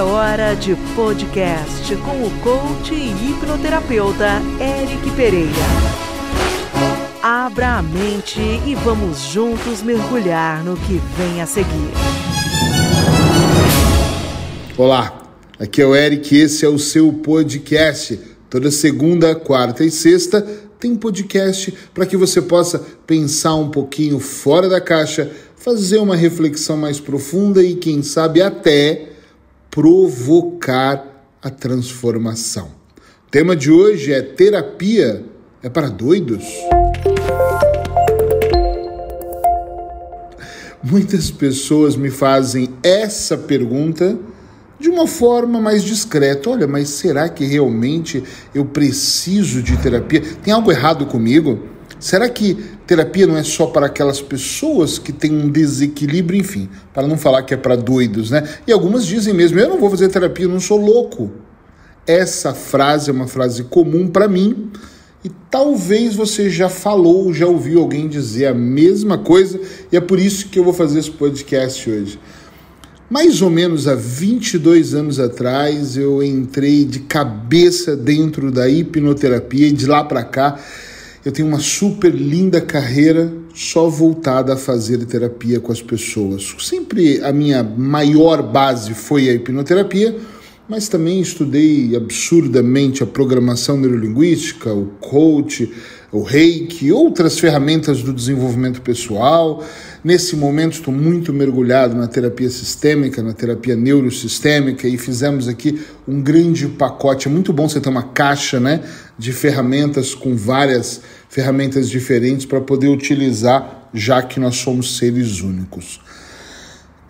É hora de podcast com o coach e hipnoterapeuta Eric Pereira. Abra a mente e vamos juntos mergulhar no que vem a seguir. Olá, aqui é o Eric e esse é o seu podcast. Toda segunda, quarta e sexta tem podcast para que você possa pensar um pouquinho fora da caixa, fazer uma reflexão mais profunda e, quem sabe, até provocar a transformação. O tema de hoje é terapia é para doidos? Muitas pessoas me fazem essa pergunta de uma forma mais discreta. Olha, mas será que realmente eu preciso de terapia? Tem algo errado comigo? Será que terapia não é só para aquelas pessoas que têm um desequilíbrio, enfim, para não falar que é para doidos, né? E algumas dizem mesmo: eu não vou fazer terapia, eu não sou louco. Essa frase é uma frase comum para mim e talvez você já falou, já ouviu alguém dizer a mesma coisa e é por isso que eu vou fazer esse podcast hoje. Mais ou menos há 22 anos atrás, eu entrei de cabeça dentro da hipnoterapia e de lá para cá eu tenho uma super linda carreira só voltada a fazer terapia com as pessoas. Sempre a minha maior base foi a hipnoterapia, mas também estudei absurdamente a programação neurolinguística, o coach, o reiki, outras ferramentas do desenvolvimento pessoal. Nesse momento estou muito mergulhado na terapia sistêmica, na terapia neurosistêmica e fizemos aqui um grande pacote. É muito bom você ter uma caixa né, de ferramentas com várias ferramentas diferentes para poder utilizar, já que nós somos seres únicos.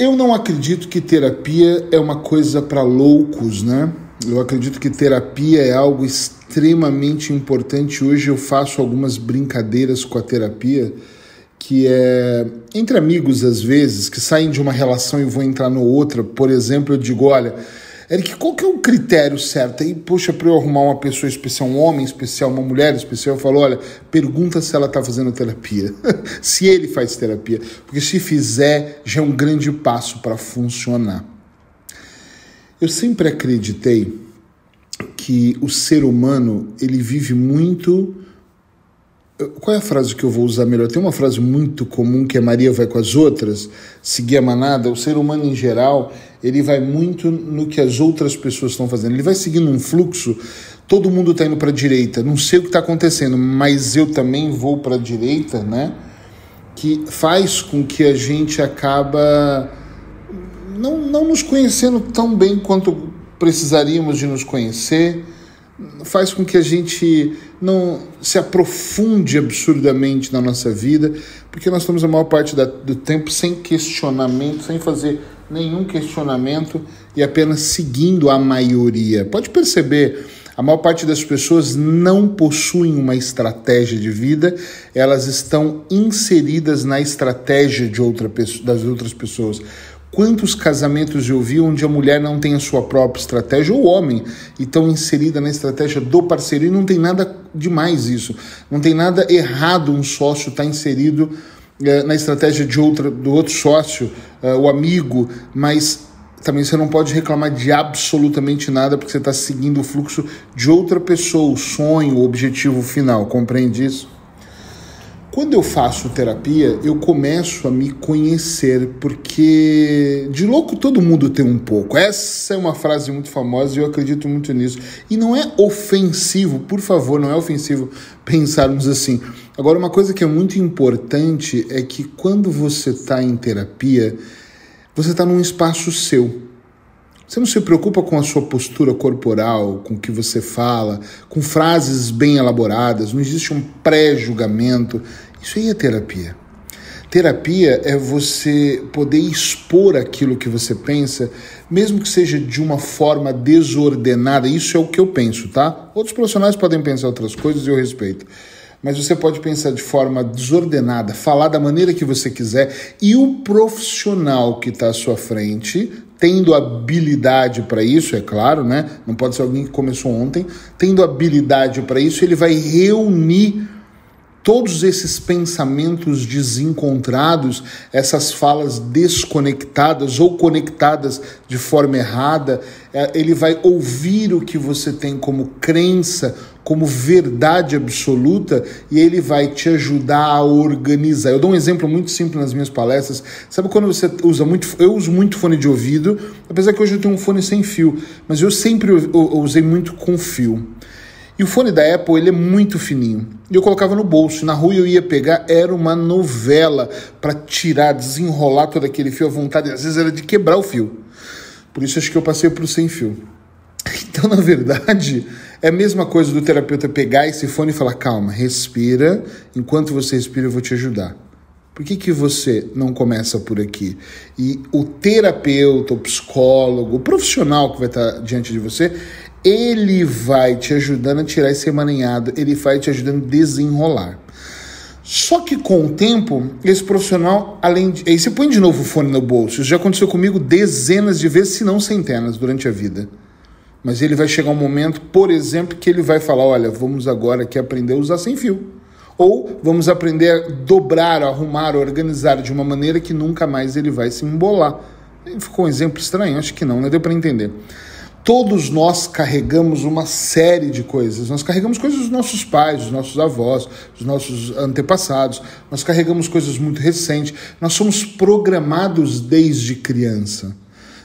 Eu não acredito que terapia é uma coisa para loucos, né? Eu acredito que terapia é algo extremamente importante. Hoje eu faço algumas brincadeiras com a terapia, que é entre amigos às vezes, que saem de uma relação e vão entrar no outra. Por exemplo, eu digo: olha, Eric, qual que é o critério certo? Aí, poxa, para eu arrumar uma pessoa especial, um homem especial, uma mulher especial, eu falo, olha, pergunta se ela está fazendo terapia, se ele faz terapia, porque se fizer, já é um grande passo para funcionar. Eu sempre acreditei que o ser humano, ele vive muito qual é a frase que eu vou usar melhor? Tem uma frase muito comum que é Maria vai com as outras, seguir a manada. O ser humano em geral, ele vai muito no que as outras pessoas estão fazendo. Ele vai seguindo um fluxo. Todo mundo está indo para a direita. Não sei o que está acontecendo, mas eu também vou para a direita, né? Que faz com que a gente acaba não, não nos conhecendo tão bem quanto precisaríamos de nos conhecer faz com que a gente não se aprofunde absurdamente na nossa vida, porque nós estamos a maior parte da, do tempo sem questionamento, sem fazer nenhum questionamento e apenas seguindo a maioria. Pode perceber, a maior parte das pessoas não possuem uma estratégia de vida, elas estão inseridas na estratégia de outra, das outras pessoas. Quantos casamentos eu vi onde a mulher não tem a sua própria estratégia, ou o homem, e estão inserida na estratégia do parceiro, e não tem nada demais isso. Não tem nada errado um sócio estar tá inserido na estratégia de outra, do outro sócio, eh, o amigo, mas também você não pode reclamar de absolutamente nada porque você está seguindo o fluxo de outra pessoa, o sonho, o objetivo final. Compreende isso? Quando eu faço terapia, eu começo a me conhecer, porque de louco todo mundo tem um pouco. Essa é uma frase muito famosa e eu acredito muito nisso. E não é ofensivo, por favor, não é ofensivo pensarmos assim. Agora, uma coisa que é muito importante é que quando você está em terapia, você está num espaço seu. Você não se preocupa com a sua postura corporal, com o que você fala, com frases bem elaboradas, não existe um pré-julgamento. Isso aí é terapia. Terapia é você poder expor aquilo que você pensa, mesmo que seja de uma forma desordenada. Isso é o que eu penso, tá? Outros profissionais podem pensar outras coisas e eu respeito mas você pode pensar de forma desordenada, falar da maneira que você quiser, e o profissional que está à sua frente, tendo habilidade para isso, é claro, né? Não pode ser alguém que começou ontem, tendo habilidade para isso, ele vai reunir todos esses pensamentos desencontrados, essas falas desconectadas ou conectadas de forma errada, é, ele vai ouvir o que você tem como crença, como verdade absoluta, e ele vai te ajudar a organizar. Eu dou um exemplo muito simples nas minhas palestras. Sabe quando você usa muito. Eu uso muito fone de ouvido, apesar que hoje eu tenho um fone sem fio, mas eu sempre usei muito com fio. E o fone da Apple, ele é muito fininho. E eu colocava no bolso. Na rua eu ia pegar, era uma novela para tirar, desenrolar todo aquele fio à vontade. Às vezes era de quebrar o fio. Por isso acho que eu passei para o sem fio. Então, na verdade, é a mesma coisa do terapeuta pegar esse fone e falar: calma, respira. Enquanto você respira, eu vou te ajudar. Por que, que você não começa por aqui? E o terapeuta, o psicólogo, o profissional que vai estar diante de você, ele vai te ajudando a tirar esse emaranhado, ele vai te ajudando a desenrolar. Só que com o tempo, esse profissional, além de. Aí você põe de novo o fone no bolso. Isso já aconteceu comigo dezenas de vezes, se não centenas, durante a vida. Mas ele vai chegar um momento, por exemplo, que ele vai falar: olha, vamos agora aqui aprender a usar sem fio. Ou vamos aprender a dobrar, arrumar, organizar de uma maneira que nunca mais ele vai se embolar. Ficou um exemplo estranho? Acho que não, né? Deu para entender. Todos nós carregamos uma série de coisas. Nós carregamos coisas dos nossos pais, dos nossos avós, dos nossos antepassados. Nós carregamos coisas muito recentes. Nós somos programados desde criança.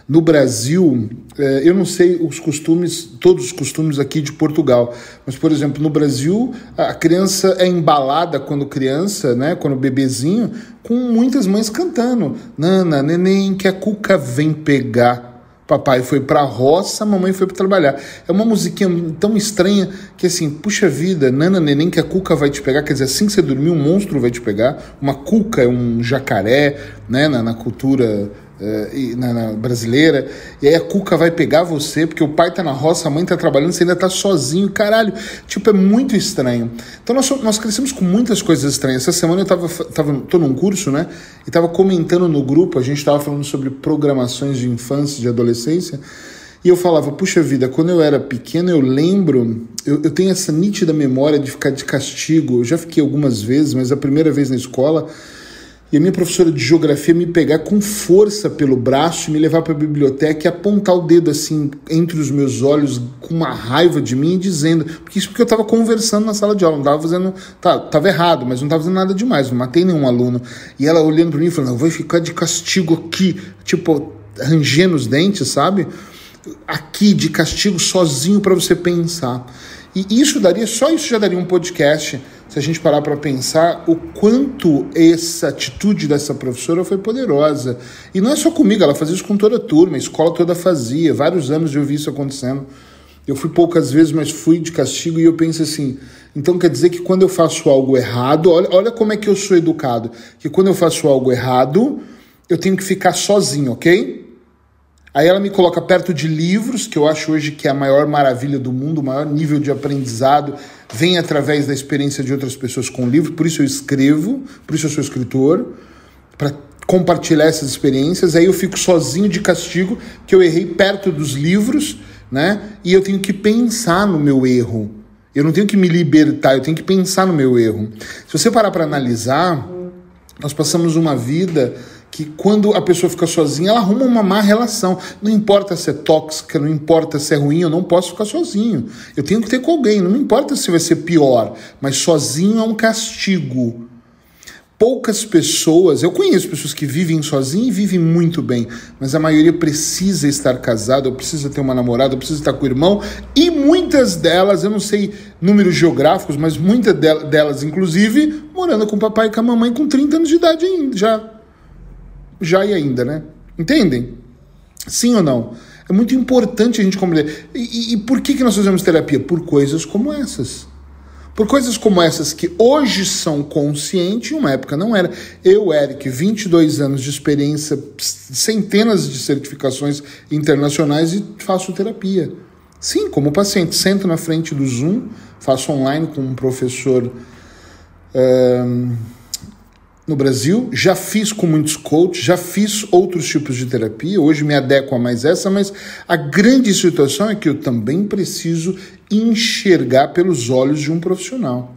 No Brasil, eh, eu não sei os costumes, todos os costumes aqui de Portugal, mas, por exemplo, no Brasil, a criança é embalada quando criança, né, quando bebezinho, com muitas mães cantando: Nana, neném, que a cuca vem pegar. Papai foi para a roça, mamãe foi para trabalhar. É uma musiquinha tão estranha que assim, puxa vida, nana neném que a cuca vai te pegar, quer dizer, assim que você dormir um monstro vai te pegar. Uma cuca é um jacaré, né, na, na cultura uh, na, na, brasileira, e aí a Cuca vai pegar você, porque o pai tá na roça, a mãe tá trabalhando, você ainda tá sozinho, caralho. Tipo, é muito estranho. Então nós, nós crescemos com muitas coisas estranhas. Essa semana eu tava, tava tô num curso, né, e tava comentando no grupo, a gente tava falando sobre programações de infância, de adolescência, e eu falava, puxa vida, quando eu era pequeno, eu lembro, eu, eu tenho essa nítida memória de ficar de castigo. Eu já fiquei algumas vezes, mas a primeira vez na escola, e a minha professora de geografia me pegar com força pelo braço, me levar para a biblioteca e apontar o dedo assim entre os meus olhos com uma raiva de mim, dizendo, porque isso porque eu estava conversando na sala de aula, não estava fazendo, tá, tava errado, mas não estava fazendo nada demais, não matei nenhum aluno. E ela olhando para mim falando, vou ficar de castigo aqui, tipo, rangendo os dentes, sabe? Aqui de castigo sozinho para você pensar. E isso daria, só isso já daria um podcast se a gente parar para pensar o quanto essa atitude dessa professora foi poderosa. E não é só comigo, ela fazia isso com toda a turma, a escola toda fazia, vários anos eu vi isso acontecendo. Eu fui poucas vezes, mas fui de castigo e eu penso assim, então quer dizer que quando eu faço algo errado, olha, olha como é que eu sou educado, que quando eu faço algo errado, eu tenho que ficar sozinho, ok? Aí ela me coloca perto de livros, que eu acho hoje que é a maior maravilha do mundo, o maior nível de aprendizado vem através da experiência de outras pessoas com livros, por isso eu escrevo, por isso eu sou escritor, para compartilhar essas experiências. Aí eu fico sozinho de castigo, que eu errei perto dos livros, né? E eu tenho que pensar no meu erro. Eu não tenho que me libertar, eu tenho que pensar no meu erro. Se você parar para analisar, nós passamos uma vida que quando a pessoa fica sozinha, ela arruma uma má relação. Não importa se é tóxica, não importa se é ruim, eu não posso ficar sozinho. Eu tenho que ter com alguém, não importa se vai ser pior, mas sozinho é um castigo. Poucas pessoas, eu conheço pessoas que vivem sozinhas e vivem muito bem, mas a maioria precisa estar casada, precisa ter uma namorada, precisa estar com o irmão, e muitas delas, eu não sei números geográficos, mas muitas delas, inclusive, morando com o papai e com a mamãe com 30 anos de idade ainda, já já e ainda, né? Entendem? Sim ou não? É muito importante a gente compreender. E, e, por que, que nós fazemos terapia? Por coisas como essas. Por coisas como essas que hoje são conscientes, em uma época não era. Eu, Eric, 22 anos de experiência, centenas de certificações internacionais e faço terapia. Sim, como paciente. Sento na frente do Zoom, faço online com um professor. Um, no Brasil, já fiz com muitos coaches, já fiz outros tipos de terapia, hoje me adequo a mais essa, mas a grande situação é que eu também preciso enxergar pelos olhos de um profissional.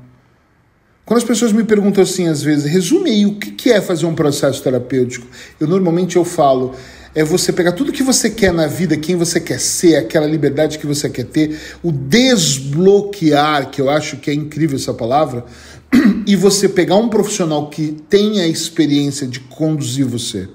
Quando as pessoas me perguntam assim, às vezes, resume aí o que é fazer um processo terapêutico, eu normalmente eu falo, é você pegar tudo que você quer na vida, quem você quer ser, aquela liberdade que você quer ter, o desbloquear, que eu acho que é incrível essa palavra, e você pegar um profissional que tenha a experiência de conduzir você.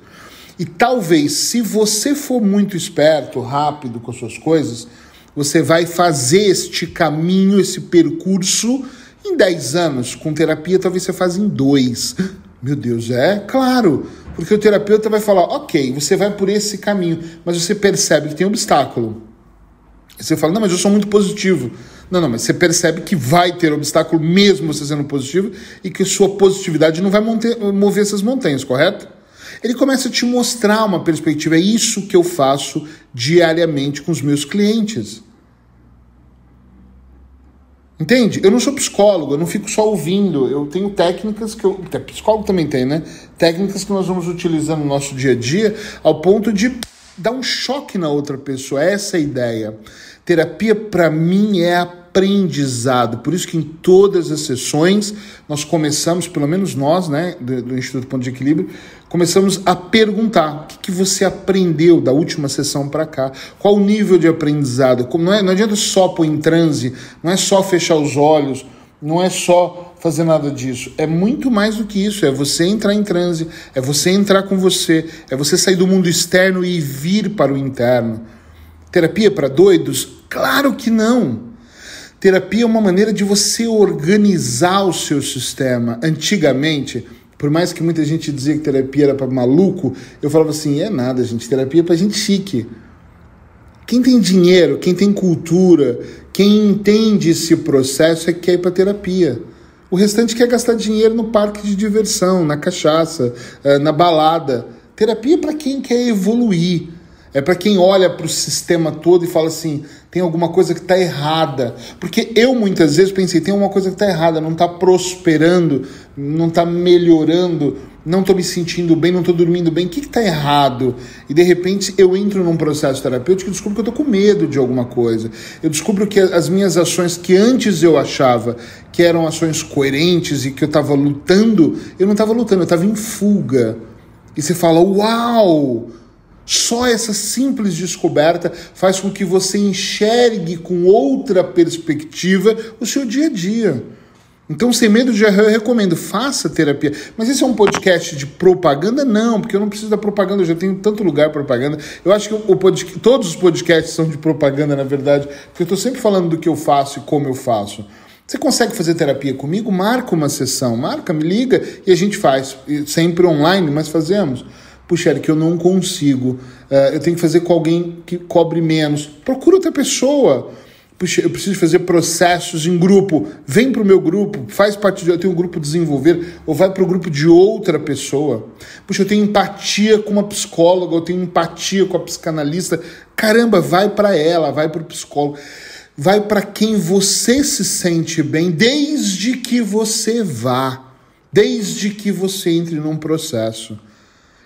E talvez, se você for muito esperto, rápido com as suas coisas, você vai fazer este caminho, esse percurso em 10 anos. Com terapia, talvez você faça em dois. Meu Deus, é claro. Porque o terapeuta vai falar: ok, você vai por esse caminho, mas você percebe que tem obstáculo. Você fala: não, mas eu sou muito positivo. Não, não, mas você percebe que vai ter obstáculo mesmo você sendo positivo e que sua positividade não vai mover essas montanhas, correto? Ele começa a te mostrar uma perspectiva. É isso que eu faço diariamente com os meus clientes. Entende? Eu não sou psicólogo, eu não fico só ouvindo. Eu tenho técnicas que eu. Psicólogo também tem, né? Técnicas que nós vamos utilizando no nosso dia a dia ao ponto de dar um choque na outra pessoa. Essa é a ideia. Terapia, para mim, é aprendizado. Por isso que em todas as sessões nós começamos, pelo menos nós, né, do, do Instituto Ponto de Equilíbrio, começamos a perguntar o que, que você aprendeu da última sessão para cá, qual o nível de aprendizado. Como não, é, não adianta só pôr em transe, não é só fechar os olhos, não é só fazer nada disso. É muito mais do que isso. É você entrar em transe, é você entrar com você, é você sair do mundo externo e vir para o interno. Terapia para doidos? Claro que não. Terapia é uma maneira de você organizar o seu sistema. Antigamente, por mais que muita gente dizia que terapia era para maluco, eu falava assim: é nada, gente, terapia é para gente chique. Quem tem dinheiro, quem tem cultura, quem entende esse processo é que quer ir para terapia. O restante quer gastar dinheiro no parque de diversão, na cachaça, eh, na balada. Terapia é para quem quer evoluir. É para quem olha para o sistema todo e fala assim: tem alguma coisa que está errada. Porque eu muitas vezes pensei: tem alguma coisa que está errada, não está prosperando, não está melhorando, não estou me sentindo bem, não estou dormindo bem. O que está errado? E de repente eu entro num processo terapêutico e descubro que eu estou com medo de alguma coisa. Eu descubro que as minhas ações que antes eu achava que eram ações coerentes e que eu estava lutando, eu não estava lutando, eu estava em fuga. E você fala: uau! Só essa simples descoberta faz com que você enxergue com outra perspectiva o seu dia a dia. Então, sem medo de errar, eu recomendo, faça terapia. Mas esse é um podcast de propaganda? Não, porque eu não preciso da propaganda, eu já tenho tanto lugar propaganda. Eu acho que o podcast, todos os podcasts são de propaganda, na verdade, porque eu estou sempre falando do que eu faço e como eu faço. Você consegue fazer terapia comigo? Marca uma sessão, marca, me liga e a gente faz. Sempre online, mas fazemos puxa, Eric, eu não consigo, uh, eu tenho que fazer com alguém que cobre menos. Procura outra pessoa. Eu preciso fazer processos em grupo. Vem para o meu grupo, faz parte de. Eu tenho um grupo desenvolver, ou vai para o grupo de outra pessoa. Puxa, eu tenho empatia com uma psicóloga, eu tenho empatia com a psicanalista. Caramba, vai para ela, vai para o psicólogo. Vai para quem você se sente bem, desde que você vá, desde que você entre num processo.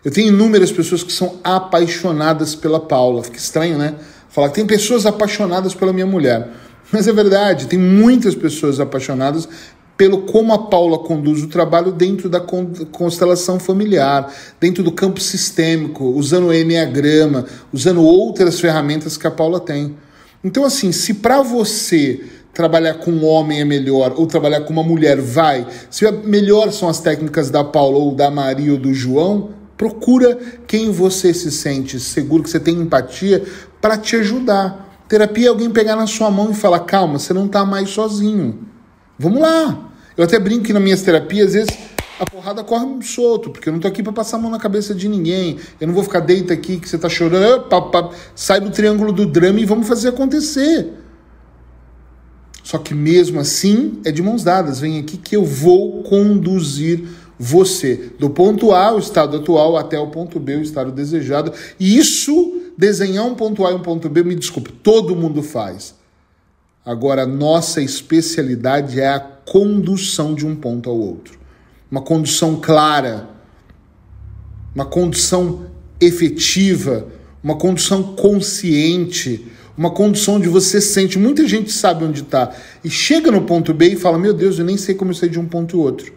Eu tenho inúmeras pessoas que são apaixonadas pela Paula. Fica estranho, né? Falar que tem pessoas apaixonadas pela minha mulher. Mas é verdade, tem muitas pessoas apaixonadas pelo como a Paula conduz o trabalho dentro da constelação familiar, dentro do campo sistêmico, usando o Enneagrama, usando outras ferramentas que a Paula tem. Então, assim, se para você trabalhar com um homem é melhor ou trabalhar com uma mulher vai, se melhor são as técnicas da Paula ou da Maria ou do João, Procura quem você se sente seguro, que você tem empatia, para te ajudar. Terapia é alguém pegar na sua mão e falar: calma, você não está mais sozinho. Vamos lá. Eu até brinco que nas minhas terapias, às vezes a porrada corre solto, porque eu não tô aqui para passar a mão na cabeça de ninguém. Eu não vou ficar deita aqui que você tá chorando, pá, pá, sai do triângulo do drama e vamos fazer acontecer. Só que mesmo assim é de mãos dadas. Vem aqui que eu vou conduzir você, do ponto A, o estado atual, até o ponto B, o estado desejado. E isso, desenhar um ponto A e um ponto B, me desculpe, todo mundo faz. Agora, nossa especialidade é a condução de um ponto ao outro. Uma condução clara, uma condução efetiva, uma condução consciente, uma condição de você sente, muita gente sabe onde está, e chega no ponto B e fala: Meu Deus, eu nem sei como eu sair de um ponto e outro.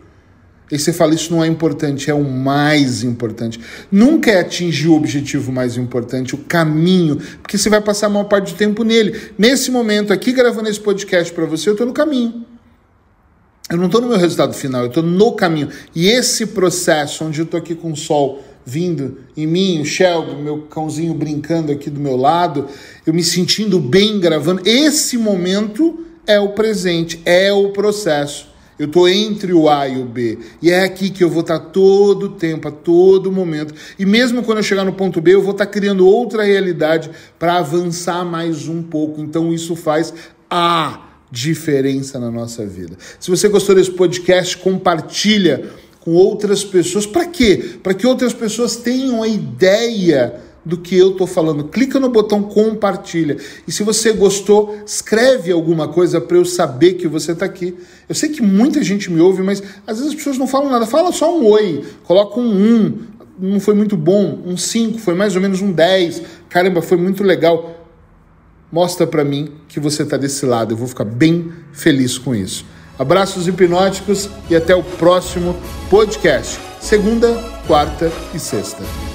E você fala: Isso não é importante, é o mais importante. Nunca é atingir o objetivo mais importante, o caminho, porque você vai passar a maior parte do tempo nele. Nesse momento aqui, gravando esse podcast para você, eu estou no caminho. Eu não estou no meu resultado final, eu estou no caminho. E esse processo, onde eu estou aqui com o sol vindo em mim, o Shelby, meu cãozinho brincando aqui do meu lado, eu me sentindo bem gravando, esse momento é o presente, é o processo. Eu estou entre o A e o B. E é aqui que eu vou estar todo o tempo, a todo momento. E mesmo quando eu chegar no ponto B, eu vou estar criando outra realidade para avançar mais um pouco. Então isso faz a diferença na nossa vida. Se você gostou desse podcast, compartilha com outras pessoas. Para quê? Para que outras pessoas tenham a ideia do que eu estou falando. Clica no botão compartilha. E se você gostou, escreve alguma coisa para eu saber que você está aqui. Eu sei que muita gente me ouve, mas às vezes as pessoas não falam nada. Fala só um oi, coloca um um. Não foi muito bom, um 5, foi mais ou menos um 10. Caramba, foi muito legal mostra para mim que você está desse lado. Eu vou ficar bem feliz com isso. Abraços hipnóticos e até o próximo podcast. Segunda, quarta e sexta.